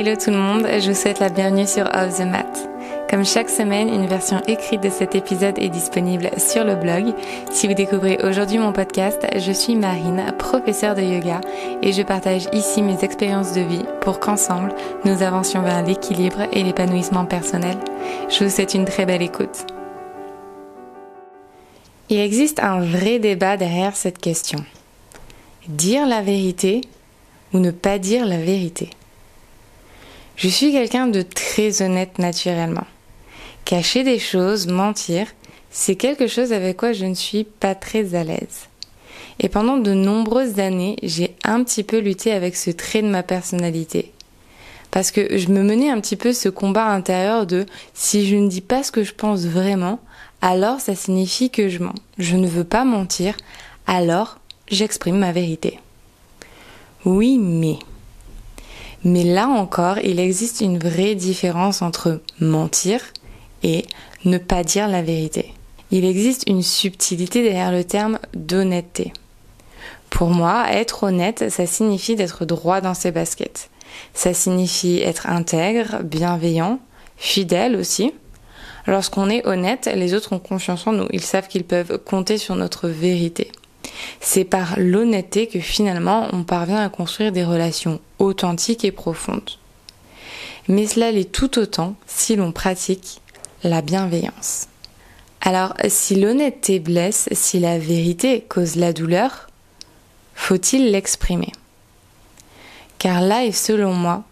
Hello tout le monde, je vous souhaite la bienvenue sur Off the Mat. Comme chaque semaine, une version écrite de cet épisode est disponible sur le blog. Si vous découvrez aujourd'hui mon podcast, je suis Marine, professeure de yoga, et je partage ici mes expériences de vie pour qu'ensemble, nous avancions vers l'équilibre et l'épanouissement personnel. Je vous souhaite une très belle écoute. Il existe un vrai débat derrière cette question. Dire la vérité ou ne pas dire la vérité? Je suis quelqu'un de très honnête naturellement. Cacher des choses, mentir, c'est quelque chose avec quoi je ne suis pas très à l'aise. Et pendant de nombreuses années, j'ai un petit peu lutté avec ce trait de ma personnalité. Parce que je me menais un petit peu ce combat intérieur de si je ne dis pas ce que je pense vraiment, alors ça signifie que je mens. Je ne veux pas mentir, alors j'exprime ma vérité. Oui, mais. Mais là encore, il existe une vraie différence entre mentir et ne pas dire la vérité. Il existe une subtilité derrière le terme d'honnêteté. Pour moi, être honnête, ça signifie d'être droit dans ses baskets. Ça signifie être intègre, bienveillant, fidèle aussi. Lorsqu'on est honnête, les autres ont confiance en nous. Ils savent qu'ils peuvent compter sur notre vérité. C'est par l'honnêteté que finalement on parvient à construire des relations authentiques et profondes. Mais cela l'est tout autant si l'on pratique la bienveillance. Alors, si l'honnêteté blesse, si la vérité cause la douleur, faut-il l'exprimer? Car là est selon moi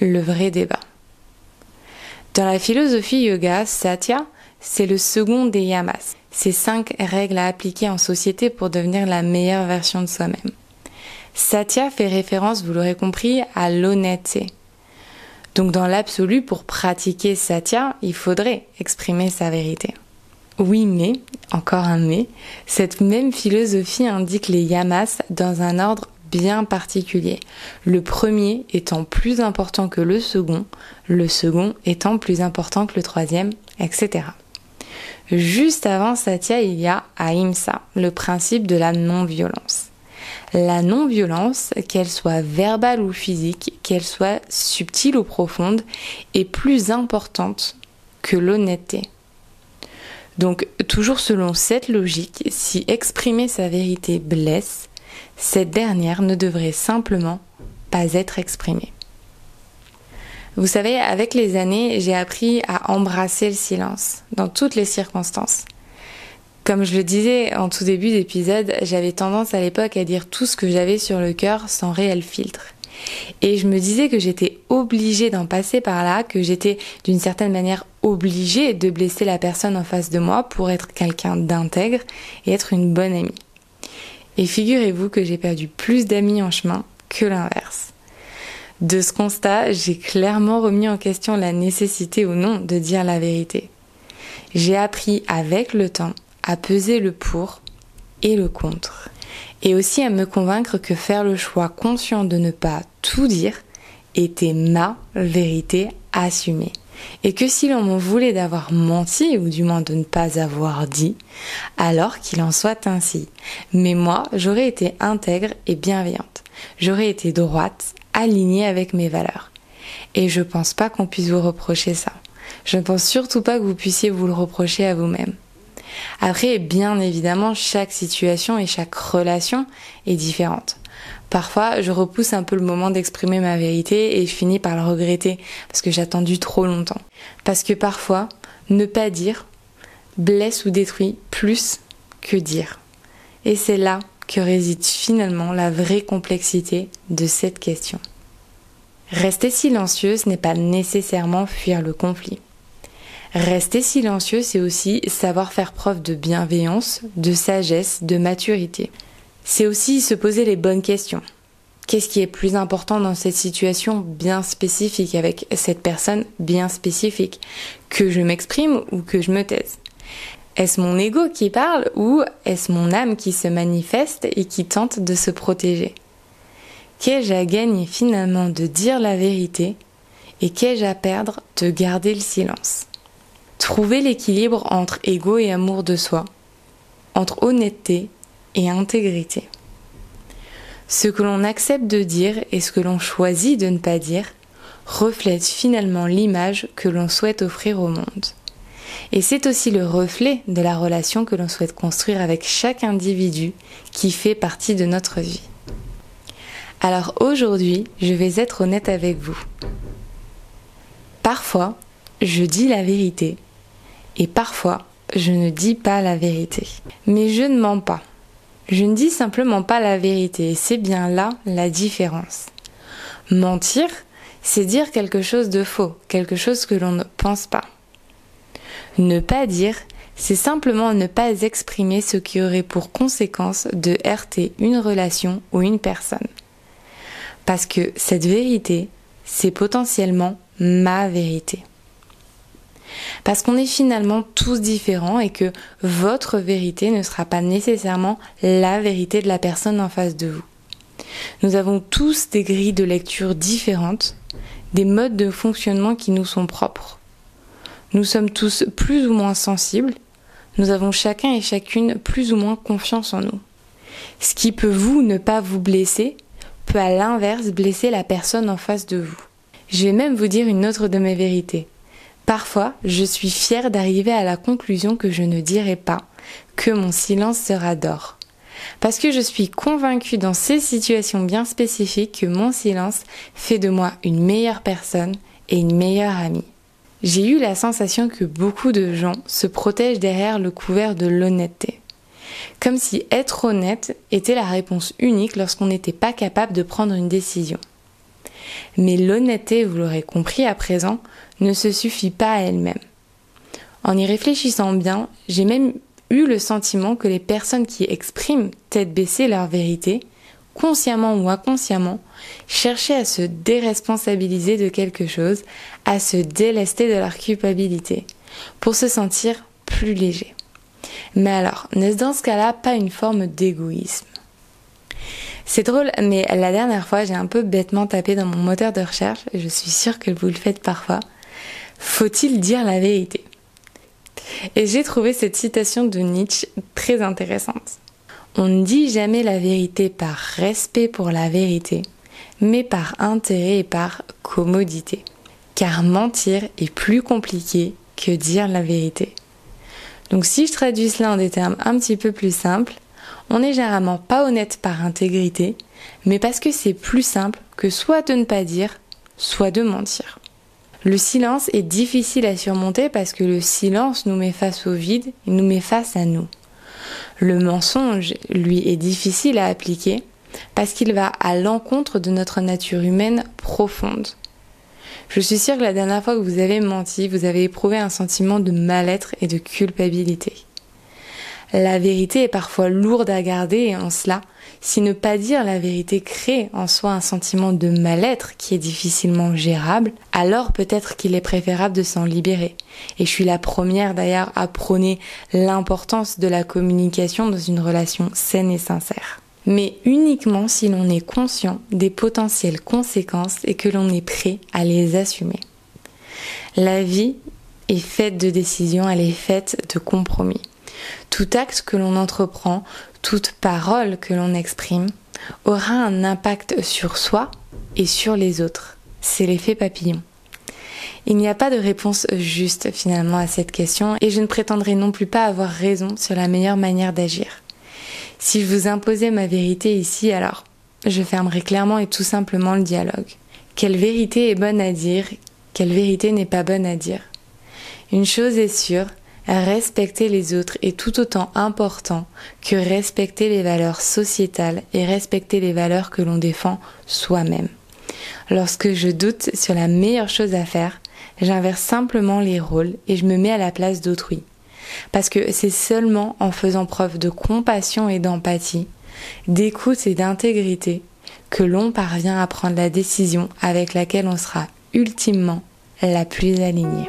le vrai débat. Dans la philosophie yoga, Satya, c'est le second des yamas. C'est cinq règles à appliquer en société pour devenir la meilleure version de soi-même. Satya fait référence, vous l'aurez compris, à l'honnêteté. Donc dans l'absolu, pour pratiquer Satya, il faudrait exprimer sa vérité. Oui, mais, encore un mais, cette même philosophie indique les yamas dans un ordre bien particulier. Le premier étant plus important que le second, le second étant plus important que le troisième, etc. Juste avant Satya, il y a Ahimsa, le principe de la non-violence la non-violence, qu'elle soit verbale ou physique, qu'elle soit subtile ou profonde, est plus importante que l'honnêteté. Donc, toujours selon cette logique, si exprimer sa vérité blesse, cette dernière ne devrait simplement pas être exprimée. Vous savez, avec les années, j'ai appris à embrasser le silence dans toutes les circonstances. Comme je le disais en tout début d'épisode, j'avais tendance à l'époque à dire tout ce que j'avais sur le cœur sans réel filtre. Et je me disais que j'étais obligée d'en passer par là, que j'étais d'une certaine manière obligée de blesser la personne en face de moi pour être quelqu'un d'intègre et être une bonne amie. Et figurez-vous que j'ai perdu plus d'amis en chemin que l'inverse. De ce constat, j'ai clairement remis en question la nécessité ou non de dire la vérité. J'ai appris avec le temps à peser le pour et le contre. Et aussi à me convaincre que faire le choix conscient de ne pas tout dire était ma vérité assumée. Et que si l'on m'en voulait d'avoir menti, ou du moins de ne pas avoir dit, alors qu'il en soit ainsi. Mais moi, j'aurais été intègre et bienveillante. J'aurais été droite, alignée avec mes valeurs. Et je pense pas qu'on puisse vous reprocher ça. Je ne pense surtout pas que vous puissiez vous le reprocher à vous-même. Après, bien évidemment, chaque situation et chaque relation est différente. Parfois, je repousse un peu le moment d'exprimer ma vérité et je finis par le regretter parce que j'ai attendu trop longtemps. Parce que parfois, ne pas dire blesse ou détruit plus que dire. Et c'est là que réside finalement la vraie complexité de cette question. Rester silencieuse n'est pas nécessairement fuir le conflit. Rester silencieux, c'est aussi savoir faire preuve de bienveillance, de sagesse, de maturité. C'est aussi se poser les bonnes questions. Qu'est-ce qui est plus important dans cette situation bien spécifique avec cette personne bien spécifique? Que je m'exprime ou que je me taise? Est-ce mon ego qui parle ou est-ce mon âme qui se manifeste et qui tente de se protéger? Qu'ai-je à gagner finalement de dire la vérité et qu'ai-je à perdre de garder le silence? Trouver l'équilibre entre ego et amour de soi, entre honnêteté et intégrité. Ce que l'on accepte de dire et ce que l'on choisit de ne pas dire reflète finalement l'image que l'on souhaite offrir au monde. Et c'est aussi le reflet de la relation que l'on souhaite construire avec chaque individu qui fait partie de notre vie. Alors aujourd'hui, je vais être honnête avec vous. Parfois, je dis la vérité et parfois, je ne dis pas la vérité. Mais je ne mens pas. Je ne dis simplement pas la vérité et c'est bien là la différence. Mentir, c'est dire quelque chose de faux, quelque chose que l'on ne pense pas. Ne pas dire, c'est simplement ne pas exprimer ce qui aurait pour conséquence de heurter une relation ou une personne. Parce que cette vérité, c'est potentiellement ma vérité. Parce qu'on est finalement tous différents et que votre vérité ne sera pas nécessairement la vérité de la personne en face de vous. Nous avons tous des grilles de lecture différentes, des modes de fonctionnement qui nous sont propres. Nous sommes tous plus ou moins sensibles, nous avons chacun et chacune plus ou moins confiance en nous. Ce qui peut vous ne pas vous blesser peut à l'inverse blesser la personne en face de vous. Je vais même vous dire une autre de mes vérités. Parfois, je suis fière d'arriver à la conclusion que je ne dirai pas, que mon silence sera d'or. Parce que je suis convaincue dans ces situations bien spécifiques que mon silence fait de moi une meilleure personne et une meilleure amie. J'ai eu la sensation que beaucoup de gens se protègent derrière le couvert de l'honnêteté. Comme si être honnête était la réponse unique lorsqu'on n'était pas capable de prendre une décision. Mais l'honnêteté, vous l'aurez compris à présent, ne se suffit pas à elle-même. En y réfléchissant bien, j'ai même eu le sentiment que les personnes qui expriment tête baissée leur vérité, consciemment ou inconsciemment, cherchaient à se déresponsabiliser de quelque chose, à se délester de leur culpabilité, pour se sentir plus léger. Mais alors, n'est-ce dans ce cas-là pas une forme d'égoïsme? C'est drôle, mais la dernière fois, j'ai un peu bêtement tapé dans mon moteur de recherche, et je suis sûre que vous le faites parfois. Faut-il dire la vérité? Et j'ai trouvé cette citation de Nietzsche très intéressante. On ne dit jamais la vérité par respect pour la vérité, mais par intérêt et par commodité. Car mentir est plus compliqué que dire la vérité. Donc si je traduis cela en des termes un petit peu plus simples, on n'est généralement pas honnête par intégrité, mais parce que c'est plus simple que soit de ne pas dire, soit de mentir. Le silence est difficile à surmonter parce que le silence nous met face au vide et nous met face à nous. Le mensonge, lui, est difficile à appliquer parce qu'il va à l'encontre de notre nature humaine profonde. Je suis sûre que la dernière fois que vous avez menti, vous avez éprouvé un sentiment de mal-être et de culpabilité. La vérité est parfois lourde à garder et en cela, si ne pas dire la vérité crée en soi un sentiment de mal-être qui est difficilement gérable, alors peut-être qu'il est préférable de s'en libérer. Et je suis la première d'ailleurs à prôner l'importance de la communication dans une relation saine et sincère. Mais uniquement si l'on est conscient des potentielles conséquences et que l'on est prêt à les assumer. La vie est faite de décisions, elle est faite de compromis. Tout acte que l'on entreprend, toute parole que l'on exprime, aura un impact sur soi et sur les autres. C'est l'effet papillon. Il n'y a pas de réponse juste finalement à cette question et je ne prétendrai non plus pas avoir raison sur la meilleure manière d'agir. Si je vous imposais ma vérité ici, alors je fermerai clairement et tout simplement le dialogue. Quelle vérité est bonne à dire, quelle vérité n'est pas bonne à dire. Une chose est sûre, Respecter les autres est tout autant important que respecter les valeurs sociétales et respecter les valeurs que l'on défend soi-même. Lorsque je doute sur la meilleure chose à faire, j'inverse simplement les rôles et je me mets à la place d'autrui. Parce que c'est seulement en faisant preuve de compassion et d'empathie, d'écoute et d'intégrité que l'on parvient à prendre la décision avec laquelle on sera ultimement la plus alignée.